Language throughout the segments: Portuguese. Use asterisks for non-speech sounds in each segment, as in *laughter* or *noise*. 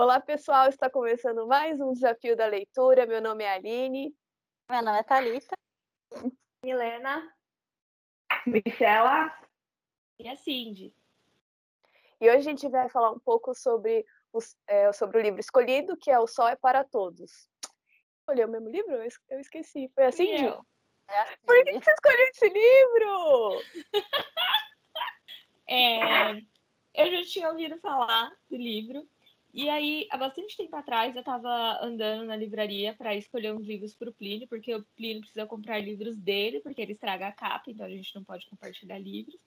Olá, pessoal, está começando mais um Desafio da Leitura. Meu nome é Aline. Meu nome é Thalita. Milena. Michela. E a Cindy. E hoje a gente vai falar um pouco sobre, os, é, sobre o livro escolhido, que é O Sol é para Todos. Escolheu o mesmo livro? Eu esqueci. Foi assim, Cindy? É assim. Por que você escolheu esse livro? *laughs* é, eu já tinha ouvido falar do livro. E aí, há bastante tempo atrás, eu estava andando na livraria para escolher uns livros para o Plínio, porque o Plínio precisa comprar livros dele, porque ele estraga a capa, então a gente não pode compartilhar livros.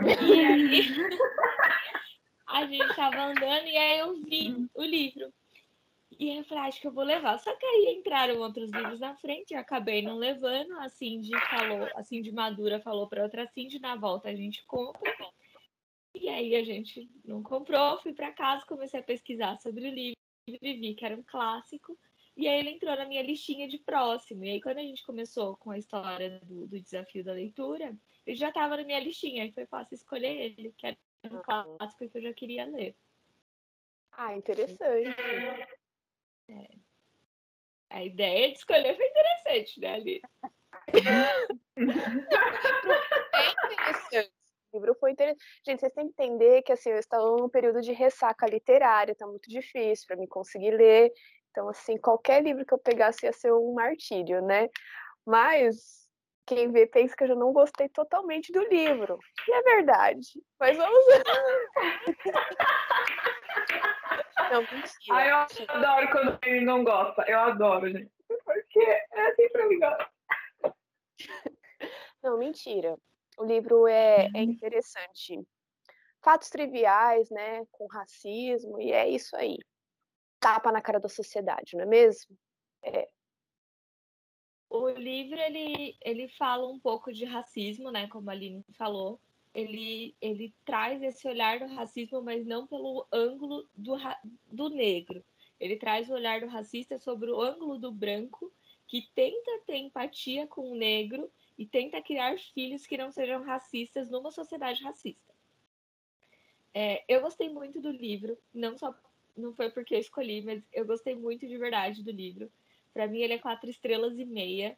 E aí, *laughs* a gente estava andando e aí eu vi o livro. E eu falei, ah, acho que eu vou levar. Só que aí entraram outros livros na frente, eu acabei não levando. A Cindy falou, a Cindy Madura falou para outra Cindy, na volta a gente compra. E aí a gente não comprou, fui para casa, comecei a pesquisar sobre o livro, e vi que era um clássico. E aí ele entrou na minha listinha de próximo. E aí quando a gente começou com a história do, do desafio da leitura, ele já estava na minha listinha. Aí foi fácil escolher ele, que era um clássico que eu já queria ler. Ah, interessante. É. A ideia de escolher foi interessante, né, Ali? *laughs* é interessante livro foi interessante. Gente, vocês têm que entender que assim, eu estou num período de ressaca literária, tá muito difícil para mim conseguir ler. Então, assim, qualquer livro que eu pegasse ia ser um martírio, né? Mas quem vê pensa que eu já não gostei totalmente do livro. E é verdade. Mas vamos ver. *laughs* não, mentira. Ai, eu adoro quando ele não gosta. Eu adoro, gente. Porque é assim pra mim. Não, mentira. O livro é, é uhum. interessante. Fatos triviais, né, com racismo, e é isso aí. Tapa na cara da sociedade, não é mesmo? É. O livro, ele, ele fala um pouco de racismo, né, como a Aline falou. Ele, ele traz esse olhar do racismo, mas não pelo ângulo do, do negro. Ele traz o olhar do racista sobre o ângulo do branco, que tenta ter empatia com o negro e tenta criar filhos que não sejam racistas numa sociedade racista. É, eu gostei muito do livro, não só não foi porque eu escolhi, mas eu gostei muito de verdade do livro. Para mim ele é quatro estrelas e meia.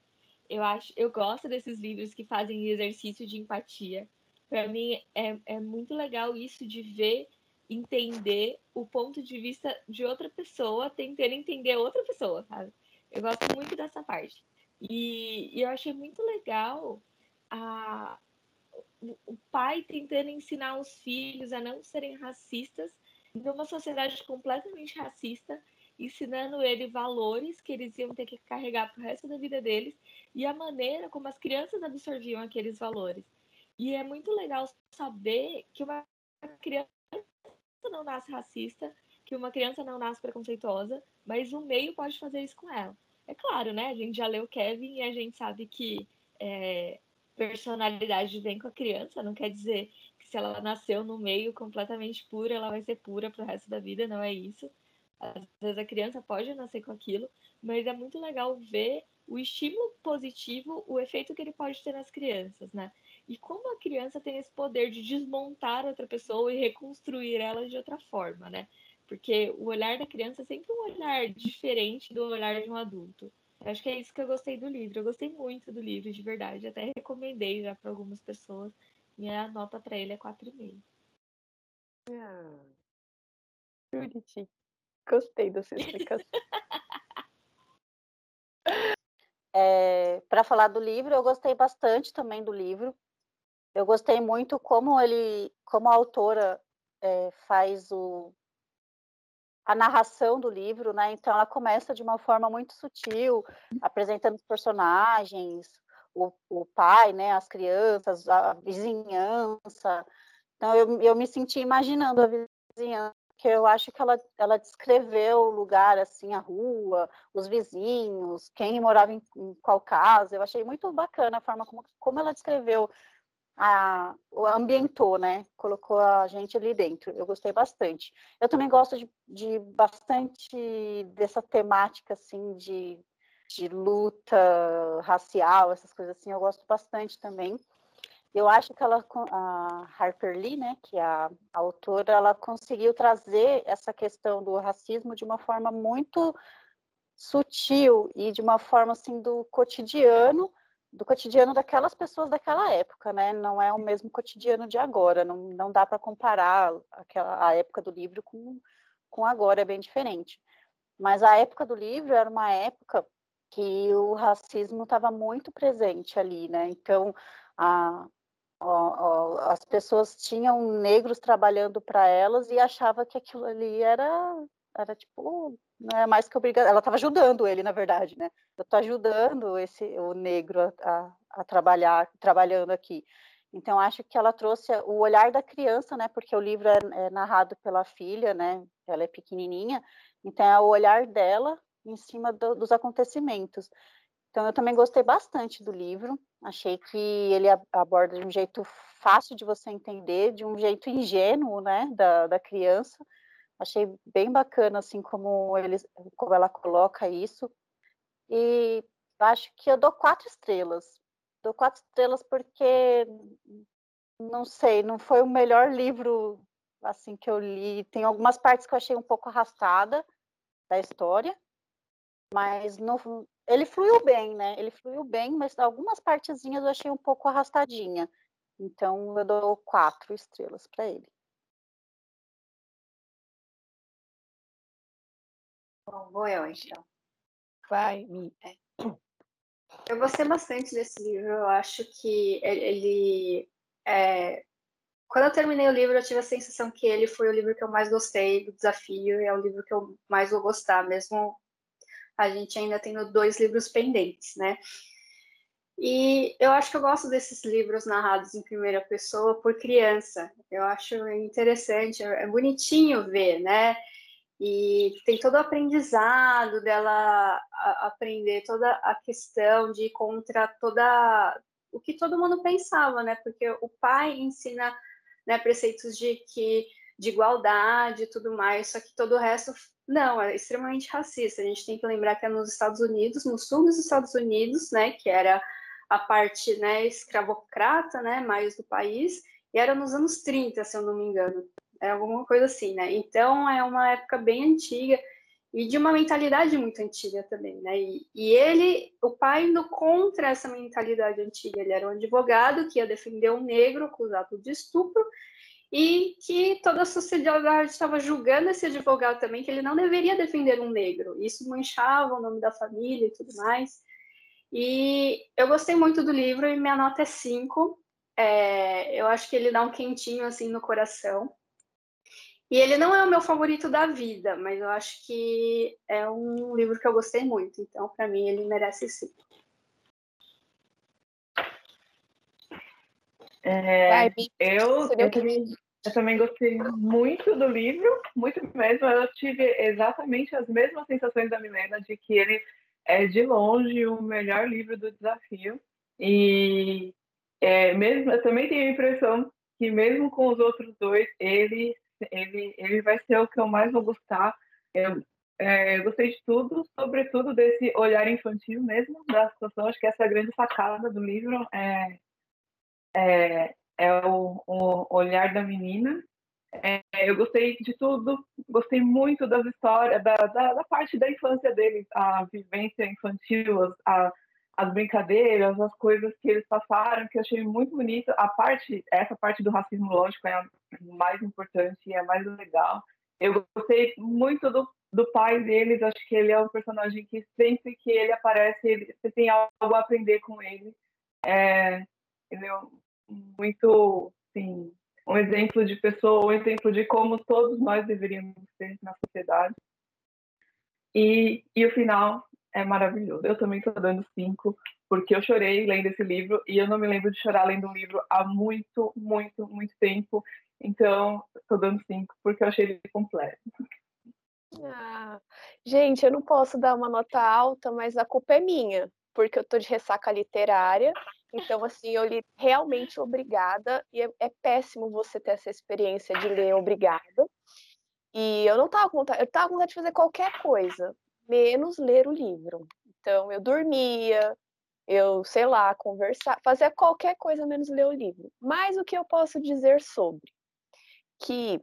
Eu acho, eu gosto desses livros que fazem exercício de empatia. Para mim é, é muito legal isso de ver, entender o ponto de vista de outra pessoa, tentando entender outra pessoa, sabe? Eu gosto muito dessa parte. E, e eu achei muito legal a, o pai tentando ensinar os filhos a não serem racistas numa sociedade completamente racista, ensinando ele valores que eles iam ter que carregar para o resto da vida deles e a maneira como as crianças absorviam aqueles valores. E é muito legal saber que uma criança não nasce racista, que uma criança não nasce preconceituosa, mas o meio pode fazer isso com ela. É claro, né? A gente já leu Kevin e a gente sabe que é, personalidade vem com a criança, não quer dizer que se ela nasceu no meio completamente pura, ela vai ser pura pro resto da vida, não é isso. Às vezes a criança pode nascer com aquilo, mas é muito legal ver o estímulo positivo, o efeito que ele pode ter nas crianças, né? E como a criança tem esse poder de desmontar outra pessoa e reconstruir ela de outra forma, né? Porque o olhar da criança é sempre um olhar diferente do olhar de um adulto. Eu acho que é isso que eu gostei do livro. Eu gostei muito do livro, de verdade. Até recomendei já para algumas pessoas. Minha nota para ele é 4,5. Ah, bonitinho. Gostei dessa explicação. *laughs* é, para falar do livro, eu gostei bastante também do livro. Eu gostei muito como ele, como a autora é, faz o, a narração do livro, né? Então ela começa de uma forma muito sutil, apresentando os personagens, o, o pai, né? As crianças, a vizinhança. Então eu, eu me senti imaginando a vizinhança, que eu acho que ela, ela descreveu o lugar, assim, a rua, os vizinhos, quem morava em, em qual casa. Eu achei muito bacana a forma como, como ela descreveu a, ambientou, né? Colocou a gente ali dentro. Eu gostei bastante. Eu também gosto de, de bastante dessa temática, assim, de, de luta racial, essas coisas assim. Eu gosto bastante também. eu acho que ela, a Harper Lee, né, que é a, a autora, ela conseguiu trazer essa questão do racismo de uma forma muito sutil e de uma forma assim do cotidiano, do cotidiano daquelas pessoas daquela época, né? Não é o mesmo cotidiano de agora, não, não dá para comparar aquela, a época do livro com, com agora, é bem diferente. Mas a época do livro era uma época que o racismo estava muito presente ali, né? Então, a, as pessoas tinham negros trabalhando para elas e achava que aquilo ali era era tipo não é mais que obrigada ela estava ajudando ele na verdade né? Eu estou ajudando esse o negro a, a, a, trabalhar trabalhando aqui. Então acho que ela trouxe o olhar da criança né? Porque o livro é, é narrado pela filha né? Ela é pequenininha. Então é o olhar dela em cima do, dos acontecimentos. Então, eu também gostei bastante do livro. Achei que ele aborda de um jeito fácil de você entender, de um jeito ingênuo, né, da, da criança. Achei bem bacana, assim, como, ele, como ela coloca isso. E acho que eu dou quatro estrelas. Dou quatro estrelas porque, não sei, não foi o melhor livro, assim, que eu li. Tem algumas partes que eu achei um pouco arrastada da história, mas no, ele fluiu bem, né? Ele fluiu bem, mas algumas partezinhas eu achei um pouco arrastadinha. Então eu dou quatro estrelas para ele. Bom, vou eu então. Vai, Mi. É. Eu gostei bastante desse livro. Eu acho que ele. É... Quando eu terminei o livro, eu tive a sensação que ele foi o livro que eu mais gostei do desafio e é o livro que eu mais vou gostar, mesmo a gente ainda tendo dois livros pendentes, né? E eu acho que eu gosto desses livros narrados em primeira pessoa por criança. Eu acho interessante, é bonitinho ver, né? E tem todo o aprendizado dela aprender toda a questão de ir contra toda o que todo mundo pensava, né? Porque o pai ensina né, preceitos de que de igualdade e tudo mais, só que todo o resto não, é extremamente racista. A gente tem que lembrar que é nos Estados Unidos, no sul dos Estados Unidos, né, que era a parte né, escravocrata, né, mais do país, e era nos anos 30, se eu não me engano. É alguma coisa assim, né? Então é uma época bem antiga e de uma mentalidade muito antiga também, né? E, e ele, o pai indo contra essa mentalidade antiga, ele era um advogado que ia defender um negro acusado de estupro e que toda a sociedade estava julgando esse advogado também, que ele não deveria defender um negro. Isso manchava o nome da família e tudo mais. E eu gostei muito do livro e minha nota é 5. É, eu acho que ele dá um quentinho assim no coração. E ele não é o meu favorito da vida, mas eu acho que é um livro que eu gostei muito. Então, para mim, ele merece sim. É, eu, eu, também, eu também gostei muito do livro, muito mesmo. Eu tive exatamente as mesmas sensações da Milena de que ele é de longe o melhor livro do desafio. E é, mesmo, eu também tenho a impressão que mesmo com os outros dois, ele, ele, ele vai ser o que eu mais vou gostar. Eu, é, eu gostei de tudo, sobretudo desse olhar infantil mesmo da situação. Acho que essa é a grande sacada do livro. É, é, é o, o, olhar da menina. É, eu gostei de tudo, gostei muito das histórias, da, da, da parte da infância deles, a vivência infantil, a, as brincadeiras, as coisas que eles passaram, que eu achei muito bonito. A parte, essa parte do racismo, lógico, é a mais importante e é a mais legal. Eu gostei muito do, do pai deles, acho que ele é um personagem que sempre que ele aparece, ele, você tem algo a aprender com ele. É, ele é muito, sim, um exemplo de pessoa, um exemplo de como todos nós deveríamos ser na sociedade. E, e o final é maravilhoso. Eu também estou dando cinco, porque eu chorei lendo esse livro e eu não me lembro de chorar lendo um livro há muito, muito, muito tempo. Então, estou dando cinco, porque eu achei ele completo. Ah, gente, eu não posso dar uma nota alta, mas a culpa é minha, porque eu estou de ressaca literária então, assim, eu li realmente obrigada, e é, é, péssimo você ter essa experiência de ler obrigada. E eu não estava com vontade, eu estava com vontade de fazer qualquer coisa, menos ler o livro. Então, eu dormia, eu, sei lá, conversar, fazer qualquer coisa menos ler o livro. Mas o que eu posso dizer sobre? Que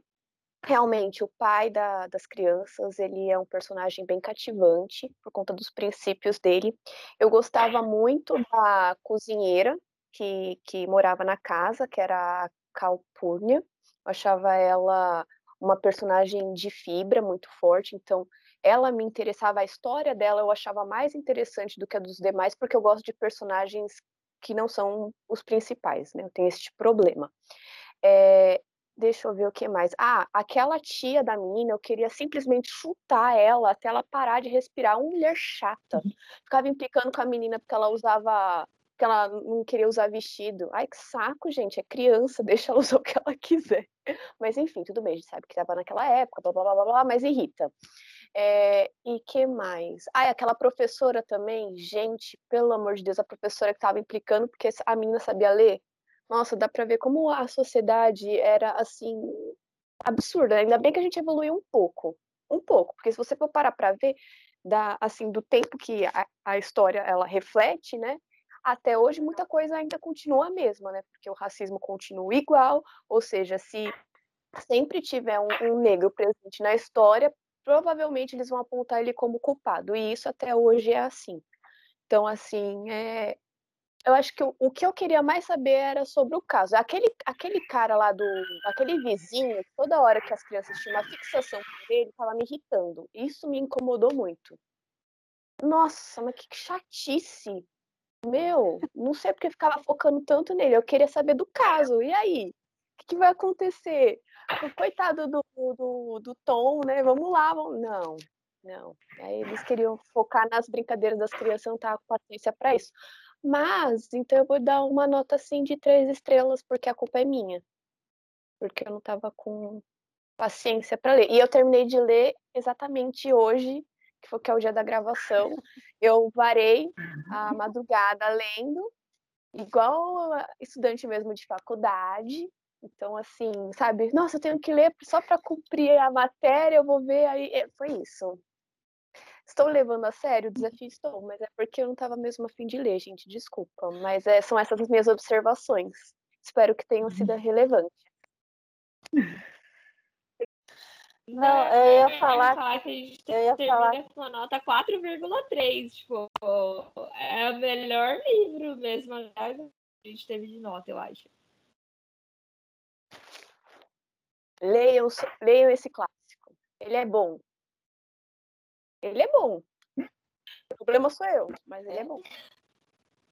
realmente o pai da, das crianças, ele é um personagem bem cativante por conta dos princípios dele. Eu gostava muito da cozinheira que, que morava na casa, que era a Calpurnia. Eu achava ela uma personagem de fibra muito forte, então ela me interessava, a história dela eu achava mais interessante do que a dos demais, porque eu gosto de personagens que não são os principais, né? Eu tenho esse problema. É, deixa eu ver o que mais. Ah, aquela tia da menina, eu queria simplesmente chutar ela até ela parar de respirar. Uma mulher chata. Uhum. Ficava implicando com a menina porque ela usava. porque ela não queria usar vestido. Ai, que saco, gente. É criança, *laughs* deixa ela usar o que ela quiser. Mas enfim, tudo bem, a gente sabe que estava naquela época, blá blá blá blá, mas irrita. É, e que mais? Ah, aquela professora também, gente, pelo amor de Deus, a professora que estava implicando porque a menina sabia ler. Nossa, dá para ver como a sociedade era assim absurda. Ainda bem que a gente evoluiu um pouco, um pouco, porque se você for parar para ver da assim do tempo que a, a história ela reflete, né? Até hoje muita coisa ainda continua a mesma, né? Porque o racismo continua igual, ou seja, se sempre tiver um, um negro presente na história, provavelmente eles vão apontar ele como culpado, e isso até hoje é assim. Então, assim, é... eu acho que o, o, que eu queria mais saber era sobre o caso. Aquele, aquele cara lá do. aquele vizinho, toda hora que as crianças tinham uma fixação por ele, estava me irritando. Isso me incomodou muito. Nossa, mas que chatice! Meu, não sei porque ficava focando tanto nele. Eu queria saber do caso. E aí? O que, que vai acontecer? coitado do, do, do Tom, né? Vamos lá, vamos... não, não. Aí eles queriam focar nas brincadeiras das crianças, não tava com paciência para isso. Mas, então eu vou dar uma nota assim de três estrelas, porque a culpa é minha. Porque eu não tava com paciência para ler. E eu terminei de ler exatamente hoje, que foi que é o dia da gravação. Eu varei a uhum. madrugada lendo, igual estudante mesmo de faculdade, então, assim, sabe? Nossa, eu tenho que ler só para cumprir a matéria, eu vou ver aí. É, foi isso. Estou levando a sério o desafio, estou, mas é porque eu não estava mesmo a fim de ler, gente, desculpa. Mas é, são essas as minhas observações. Espero que tenham sido relevantes. Não, eu ia falar, falar que a gente eu ia falar com a nota 4,3. Tipo, é o melhor livro mesmo que a gente teve de nota, eu acho. Leiam, leiam esse clássico. Ele é bom. Ele é bom. O problema sou eu, mas ele é bom.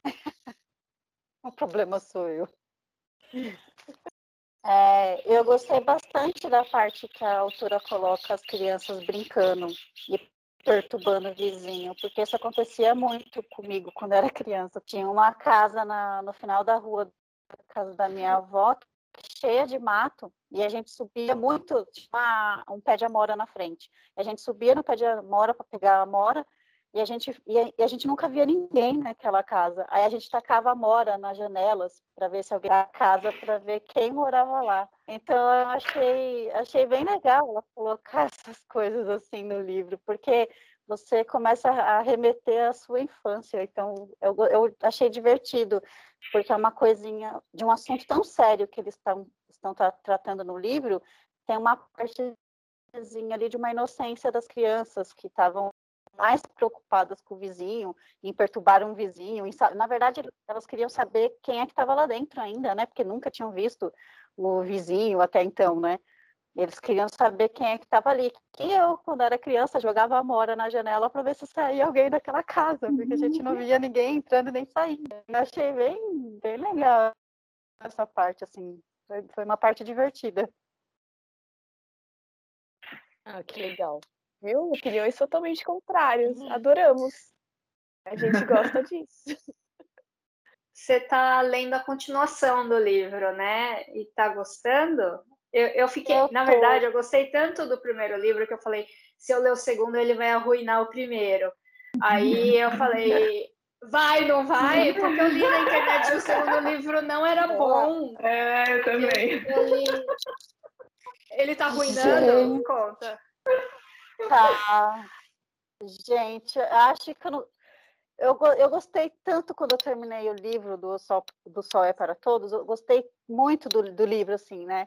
*laughs* o problema sou eu. *laughs* É, eu gostei bastante da parte que a autora coloca as crianças brincando e perturbando o vizinho, porque isso acontecia muito comigo quando era criança. Tinha uma casa na, no final da rua da casa da minha avó cheia de mato e a gente subia muito, uma, um pé de amora na frente. A gente subia no pé de amora para pegar a amora e a gente e a, e a, gente nunca via ninguém naquela casa. Aí a gente tacava amora nas janelas para ver se alguém na casa para ver quem morava lá. Então eu achei achei bem legal ela colocar *laughs* essas coisas assim no livro, porque você começa a remeter à sua infância. Então, eu, eu achei divertido, porque é uma coisinha de um assunto tão sério que eles tão, estão tra tratando no livro, tem uma partezinha ali de uma inocência das crianças que estavam mais preocupadas com o vizinho, em perturbar um vizinho. Em, na verdade, elas queriam saber quem é que estava lá dentro ainda, né? Porque nunca tinham visto o vizinho até então, né? Eles queriam saber quem é que estava ali. Que eu, quando era criança, jogava amora na janela para ver se saía alguém daquela casa, porque a gente não via ninguém entrando nem saindo. Eu achei bem, bem legal essa parte, assim. Foi, foi uma parte divertida. Ah, que legal. Viu? Opiniões totalmente contrárias. Uhum. Adoramos. A gente gosta *laughs* disso. Você está lendo a continuação do livro, né? E está gostando? Eu, eu fiquei, eu na verdade, eu gostei tanto do primeiro livro que eu falei, se eu ler o segundo, ele vai arruinar o primeiro. Aí eu falei, vai, não vai? Porque eu li na internet que o segundo livro não era bom. É, eu também. Ele, ele tá arruinando? Gente. Conta. Tá. Gente, acho que eu não. eu, eu gostei tanto quando eu terminei o livro do Sol, do Sol é para Todos, eu gostei muito do, do livro, assim, né?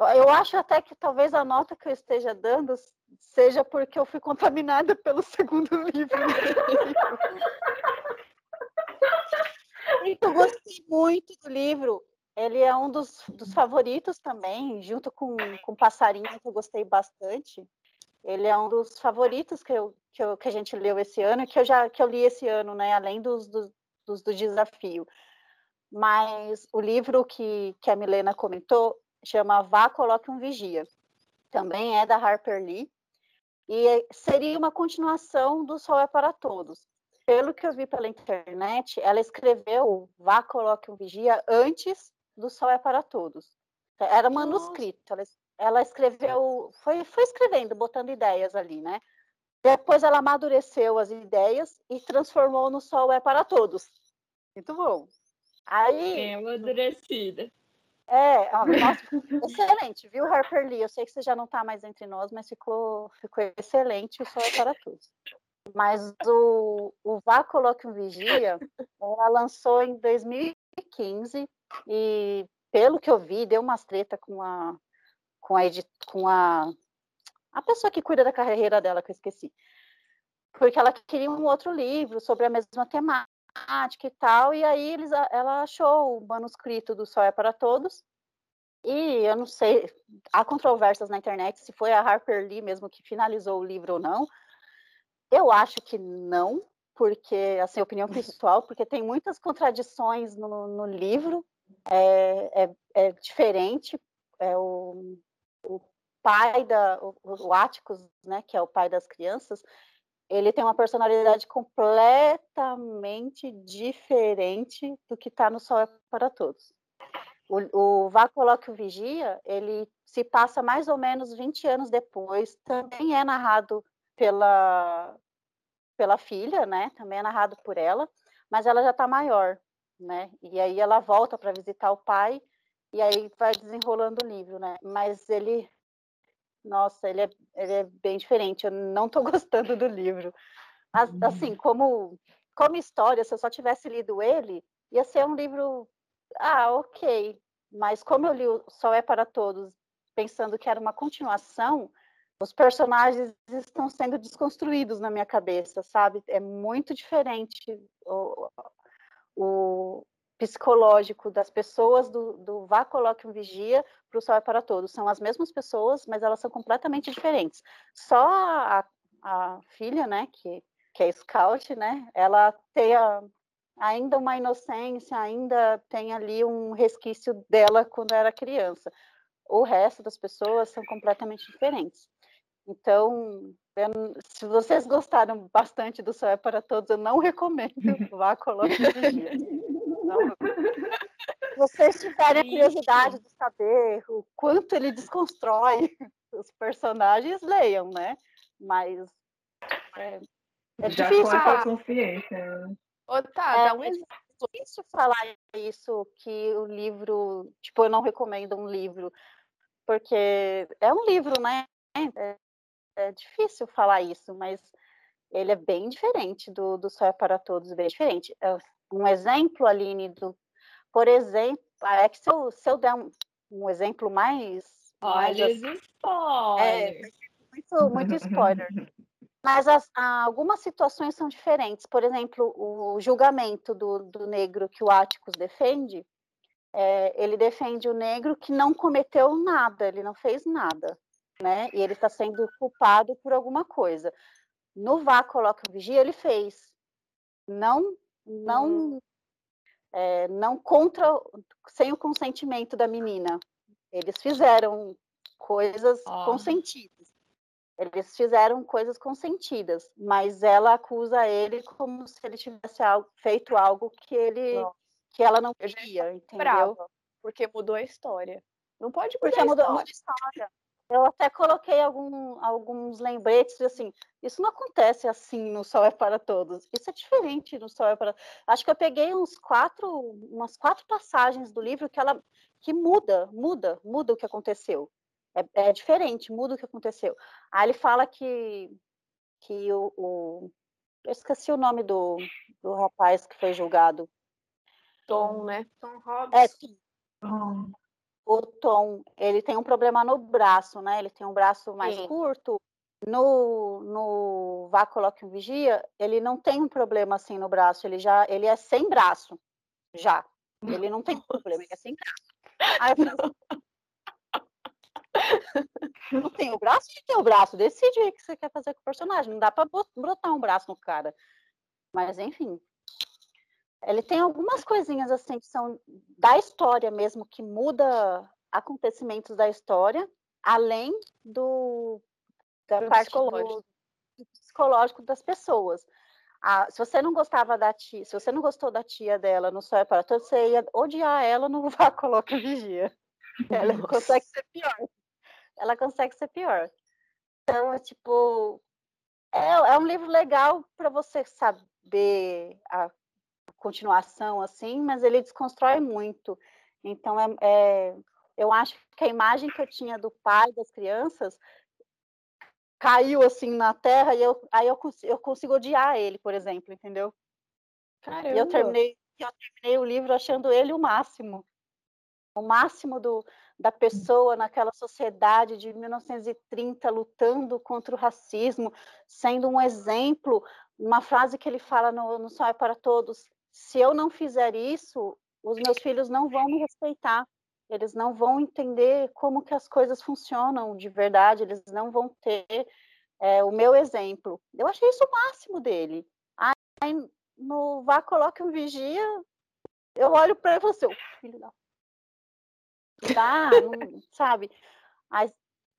Eu acho até que talvez a nota que eu esteja dando seja porque eu fui contaminada *laughs* pelo segundo livro. eu gostei muito do livro. Ele é um dos, dos favoritos também, junto com, com Passarinho, que eu gostei bastante. Ele é um dos favoritos que, eu, que, eu, que a gente leu esse ano, que eu já que eu li esse ano, né? Além dos, dos, dos do desafio. Mas o livro que, que a Milena comentou chama Vá, Coloque um Vigia. Também é da Harper Lee. E seria uma continuação do Sol é para Todos. Pelo que eu vi pela internet, ela escreveu Vá, Coloque um Vigia antes do Sol é para Todos. Era manuscrito. Ela, ela escreveu, foi, foi escrevendo, botando ideias ali, né? Depois ela amadureceu as ideias e transformou no Sol é para Todos. Muito bom. Aí. Bem amadurecida. É, nossa, excelente, viu, Harper Lee? Eu sei que você já não está mais entre nós, mas ficou, ficou excelente o Sol é para Todos. Mas o, o Vá Coloque um Vigia, ela lançou em 2015 e, pelo que eu vi, deu umas treta com a, com a, edit, com a, a pessoa que cuida da carreira dela, que eu esqueci. Porque ela queria um outro livro sobre a mesma temática e tal, e aí eles, ela achou o manuscrito do Sol é para Todos, e eu não sei, há controvérsias na internet se foi a Harper Lee mesmo que finalizou o livro ou não. Eu acho que não, porque, assim, opinião *laughs* pessoal, porque tem muitas contradições no, no livro, é, é, é, diferente, é o, o pai da, o, o Áticos, né, que é o pai das crianças, ele tem uma personalidade completamente diferente do que está no Sol é para Todos. O, o Vá Coloque o Vigia, ele se passa mais ou menos 20 anos depois, também é narrado pela, pela filha, né? Também é narrado por ela, mas ela já está maior, né? E aí ela volta para visitar o pai e aí vai desenrolando o livro, né? Mas ele nossa, ele é, ele é bem diferente. Eu não estou *laughs* gostando do livro. As, assim, uhum. como, como história, se eu só tivesse lido ele, ia ser um livro. Ah, ok. Mas como eu li o Sol é para Todos, pensando que era uma continuação, os personagens estão sendo desconstruídos na minha cabeça, sabe? É muito diferente o, o, psicológico das pessoas do, do Vá Coloque um Vigia para o Sol é para Todos. São as mesmas pessoas, mas elas são completamente diferentes. Só a, a filha, né, que, que é scout, né, ela tem a, ainda uma inocência, ainda tem ali um resquício dela quando era criança. O resto das pessoas são completamente diferentes. Então, eu, se vocês gostaram bastante do Sol é para Todos, eu não recomendo *laughs* Vá Coloque um Vigia. Se *laughs* vocês tiverem curiosidade de saber o quanto ele desconstrói *laughs* os personagens, leiam, né? Mas é, é Já difícil com essa consciência. Ô, tá, é, dá um é difícil falar isso, que o livro, tipo, eu não recomendo um livro, porque é um livro, né? É, é difícil falar isso, mas ele é bem diferente do, do Só é para Todos, bem diferente. É, um exemplo, Aline, do, por exemplo, é que se eu, se eu der um, um exemplo mais. Olha mais, os spoilers! É, muito, muito spoiler. Mas as, algumas situações são diferentes. Por exemplo, o julgamento do, do negro que o Áticos defende, é, ele defende o negro que não cometeu nada, ele não fez nada, né? E ele está sendo culpado por alguma coisa. No Vá Coloca Vigia, ele fez. Não não é, não contra sem o consentimento da menina. Eles fizeram coisas oh. consentidas. Eles fizeram coisas consentidas, mas ela acusa ele como se ele tivesse feito algo que ele não. que ela não queria, entendeu? Brava, porque mudou a história. Não pode porque mudou a história. Eu até coloquei algum, alguns lembretes, assim, isso não acontece assim no Sol é para Todos, isso é diferente no Sol é para Acho que eu peguei uns quatro, umas quatro passagens do livro que ela que muda, muda, muda o que aconteceu. É, é diferente, muda o que aconteceu. Aí ele fala que, que o, o Eu esqueci o nome do, do rapaz que foi julgado. Tom, né? Tom Hobbs. É, Tom. O Tom, ele tem um problema no braço, né? Ele tem um braço mais Sim. curto. No, no Vá Coloque um Vigia, ele não tem um problema assim no braço, ele já ele é sem braço, já. Ele não tem problema, ele é sem braço. Aí eu falei, não tem o braço, não tem o braço. Decide o que você quer fazer com o personagem. Não dá para brotar um braço no cara. Mas, enfim. Ele tem algumas coisinhas assim que são da história mesmo, que muda acontecimentos da história, além do da do parte psicológico. Do, do psicológico das pessoas. Ah, se você não gostava da tia, se você não gostou da tia dela no Sol é para Todos, você ia odiar ela no Vá Coloca Vigia. Ela Nossa. consegue ser pior ela consegue ser pior. Então, é tipo, é, é um livro legal para você saber a continuação, assim, mas ele desconstrói muito. Então, é, é, eu acho que a imagem que eu tinha do pai das crianças caiu assim na terra e eu, aí eu, eu consigo odiar ele, por exemplo, entendeu? Caramba. E eu terminei, eu terminei o livro achando ele o máximo. O máximo do, da pessoa naquela sociedade de 1930 lutando contra o racismo, sendo um exemplo, uma frase que ele fala no, no Sol é para Todos, se eu não fizer isso, os meus filhos não vão me respeitar, eles não vão entender como que as coisas funcionam de verdade, eles não vão ter é, o meu exemplo. Eu achei isso o máximo dele. Aí no Vá Coloque um Vigia, eu olho para ele e falo assim, filho da Tá, sabe? Mas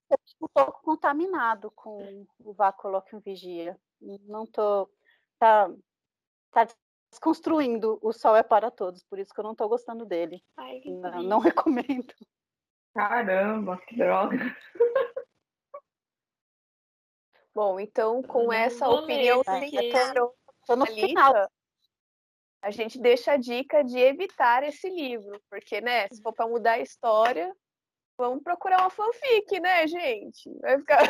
eu fico um pouco contaminado com o Vá Coloque um Vigia. Não tô. Tá, tá desconstruindo o Sol é para Todos, por isso que eu não tô gostando dele. Ai, não, não *laughs* recomendo. Caramba, que droga. Bom, então com essa opinião no final a gente deixa a dica de evitar esse livro, porque, né, se for para mudar a história, vamos procurar uma fanfic, né, gente? Vai ficar.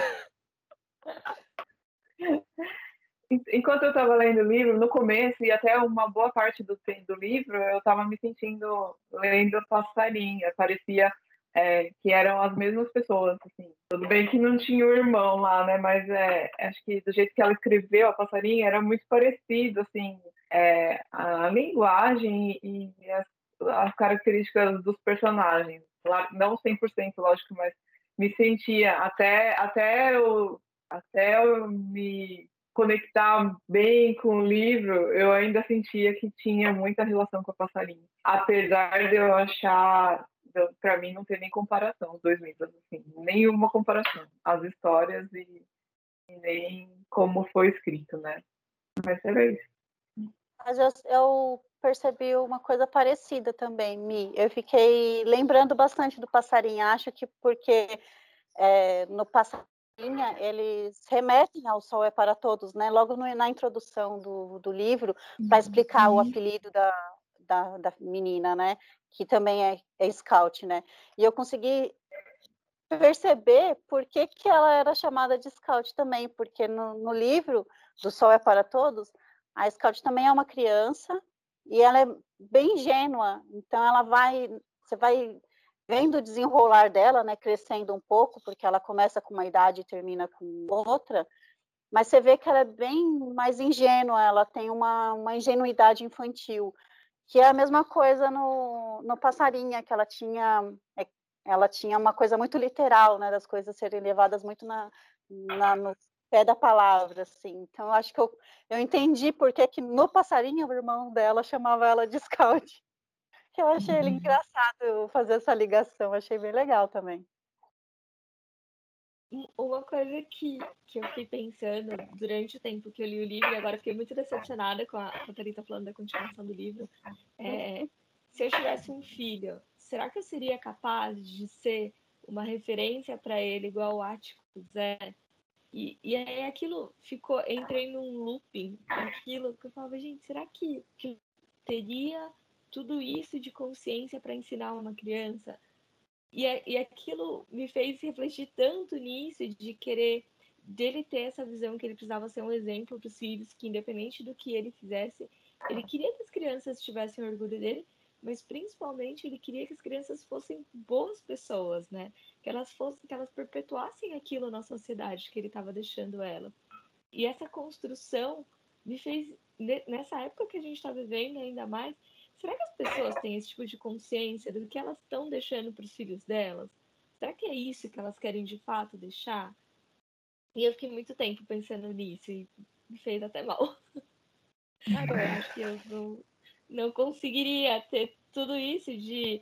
*laughs* Enquanto eu estava lendo o livro, no começo e até uma boa parte do, do livro, eu estava me sentindo lendo passarinha. Parecia é, que eram as mesmas pessoas, assim. Tudo bem que não tinha o irmão lá, né? Mas é, acho que do jeito que ela escreveu a passarinha era muito parecido, assim é, a linguagem e as, as, características dos personagens. Não 100%, lógico, mas me sentia até, até, eu, até eu me conectar bem com o livro, eu ainda sentia que tinha muita relação com a passarinho. Apesar de eu achar, para mim não ter nem comparação os dois livros, assim, nenhuma comparação. As histórias e, nem como foi escrito, né? Mas era isso. Mas eu, eu percebi uma coisa parecida também, Mi. Eu fiquei lembrando bastante do passarinho. Acho que porque é, no passarinho eles remetem ao Sol é para Todos, né? Logo no, na introdução do, do livro, para explicar uhum. o apelido da, da, da, menina, né? Que também é, é scout, né? E eu consegui perceber por que, que ela era chamada de scout também, porque no, no livro do Sol é para Todos, a Scout também é uma criança e ela é bem ingênua, então ela vai, você vai vendo o desenrolar dela, né, crescendo um pouco, porque ela começa com uma idade e termina com outra, mas você vê que ela é bem mais ingênua, ela tem uma, uma ingenuidade infantil, que é a mesma coisa no, no Passarinha, que ela tinha, é, ela tinha uma coisa muito literal, né, das coisas serem levadas muito na, na no pé da palavra, assim. Então, acho que eu, eu entendi por que, no passarinho o irmão dela chamava ela de scout. Que eu achei ele engraçado fazer essa ligação, achei bem legal também. Uma coisa que, que eu fiquei pensando durante o tempo que eu li o livro, e agora fiquei muito decepcionada com a, com a Thalita falando da continuação do livro, é, se eu tivesse um filho, será que eu seria capaz de ser uma referência para ele igual o Atticus é? E, e aí aquilo ficou, entrei num looping, aquilo que eu falava, gente, será que, que teria tudo isso de consciência para ensinar uma criança? E, e aquilo me fez refletir tanto nisso, de querer dele ter essa visão que ele precisava ser um exemplo para os filhos, que independente do que ele fizesse, ele queria que as crianças tivessem orgulho dele, mas principalmente ele queria que as crianças fossem boas pessoas, né? Que elas fossem, que elas perpetuassem aquilo na sociedade que ele estava deixando ela. E essa construção me fez nessa época que a gente está vivendo ainda mais, será que as pessoas têm esse tipo de consciência do que elas estão deixando para os filhos delas? Será que é isso que elas querem de fato deixar? E eu fiquei muito tempo pensando nisso e me fez até mal. eu acho que eu não, não conseguiria ter tudo isso de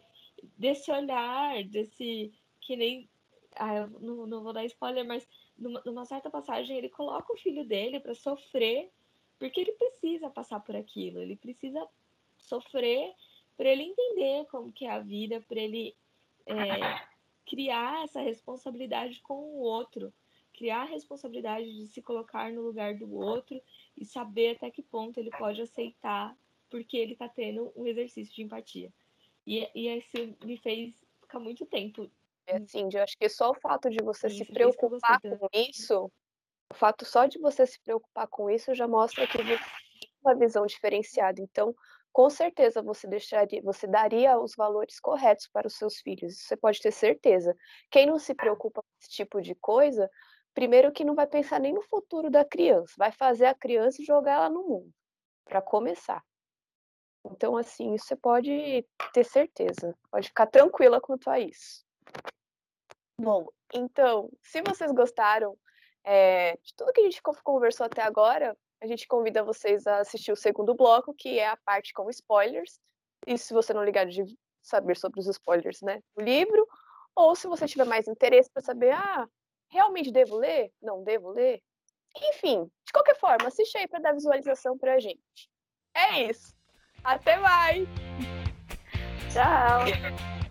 desse olhar, desse que nem ah, eu não, não vou dar spoiler, mas numa, numa certa passagem ele coloca o filho dele para sofrer porque ele precisa passar por aquilo, ele precisa sofrer para ele entender como que é a vida, para ele é, criar essa responsabilidade com o outro criar a responsabilidade de se colocar no lugar do outro e saber até que ponto ele pode aceitar porque ele está tendo um exercício de empatia. E, e isso me fez ficar muito tempo. É assim, eu acho que só o fato de você se preocupar com isso, o fato só de você se preocupar com isso já mostra que você tem uma visão diferenciada. Então, com certeza você deixaria, você daria os valores corretos para os seus filhos. Isso você pode ter certeza. Quem não se preocupa com esse tipo de coisa, primeiro que não vai pensar nem no futuro da criança, vai fazer a criança jogar ela no mundo, para começar. Então, assim, isso você pode ter certeza, pode ficar tranquila quanto a isso. Bom, então, se vocês gostaram é, de tudo que a gente conversou até agora, a gente convida vocês a assistir o segundo bloco, que é a parte com spoilers. E se você não ligar de saber sobre os spoilers, né, do livro, ou se você tiver mais interesse para saber, ah, realmente devo ler? Não devo ler? Enfim, de qualquer forma, assiste aí para dar visualização pra gente. É isso. Até mais! *laughs* Tchau!